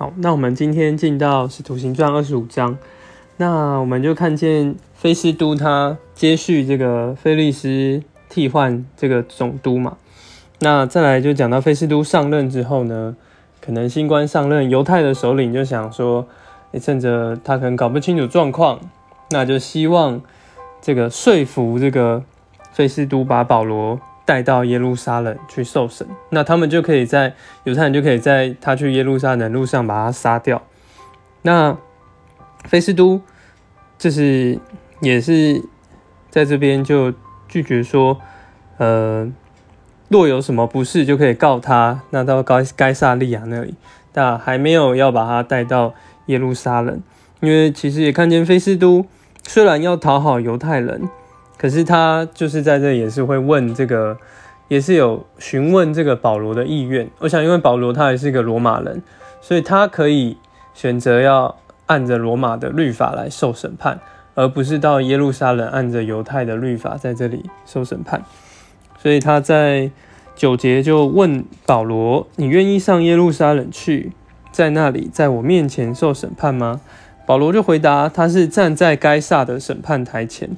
好，那我们今天进到使徒行传二十五章，那我们就看见菲斯都他接续这个菲利斯替换这个总督嘛。那再来就讲到菲斯都上任之后呢，可能新官上任，犹太的首领就想说，趁着他可能搞不清楚状况，那就希望这个说服这个菲斯都把保罗。带到耶路撒冷去受审，那他们就可以在犹太人就可以在他去耶路撒冷路上把他杀掉。那菲斯都就是也是在这边就拒绝说，呃，若有什么不是就可以告他，那到该该萨利亚那里，但还没有要把他带到耶路撒冷，因为其实也看见菲斯都虽然要讨好犹太人。可是他就是在这也是会问这个，也是有询问这个保罗的意愿。我想，因为保罗他也是一个罗马人，所以他可以选择要按着罗马的律法来受审判，而不是到耶路撒冷按着犹太的律法在这里受审判。所以他在九节就问保罗：“你愿意上耶路撒冷去，在那里在我面前受审判吗？”保罗就回答：“他是站在该撒的审判台前。”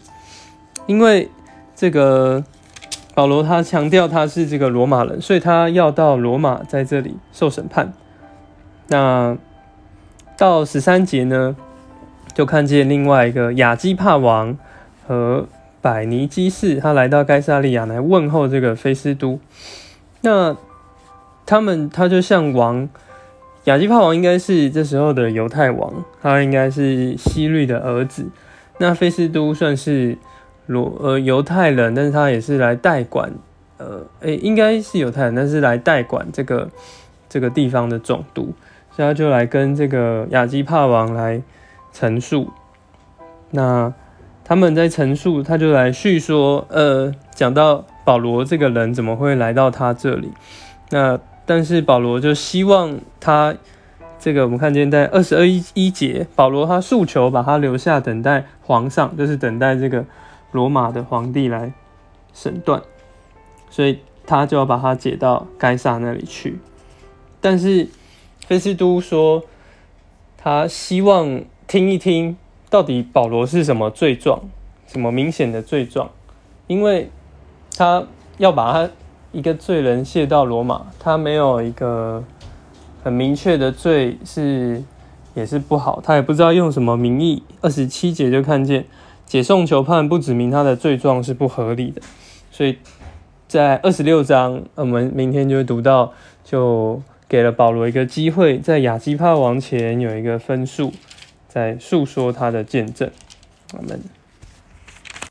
因为这个保罗他强调他是这个罗马人，所以他要到罗马在这里受审判。那到十三节呢，就看见另外一个亚基帕王和百尼基士，他来到该萨利亚来问候这个菲斯都。那他们他就像王亚基帕王应该是这时候的犹太王，他应该是希律的儿子。那菲斯都算是。罗呃犹太人，但是他也是来代管，呃，诶，应该是犹太人，但是来代管这个这个地方的总督，所以他就来跟这个亚基帕王来陈述。那他们在陈述，他就来叙说，呃，讲到保罗这个人怎么会来到他这里。那但是保罗就希望他这个，我们看见在二十二一一节，保罗他诉求把他留下，等待皇上，就是等待这个。罗马的皇帝来审断，所以他就要把他解到该萨那里去。但是菲斯都说，他希望听一听到底保罗是什么罪状，什么明显的罪状，因为他要把他一个罪人卸到罗马，他没有一个很明确的罪是也是不好，他也不知道用什么名义。二十七节就看见。解送囚判不指明他的罪状是不合理的，所以在二十六章，我们明天就会读到，就给了保罗一个机会，在亚基帕王前有一个分数，在诉说他的见证。我们。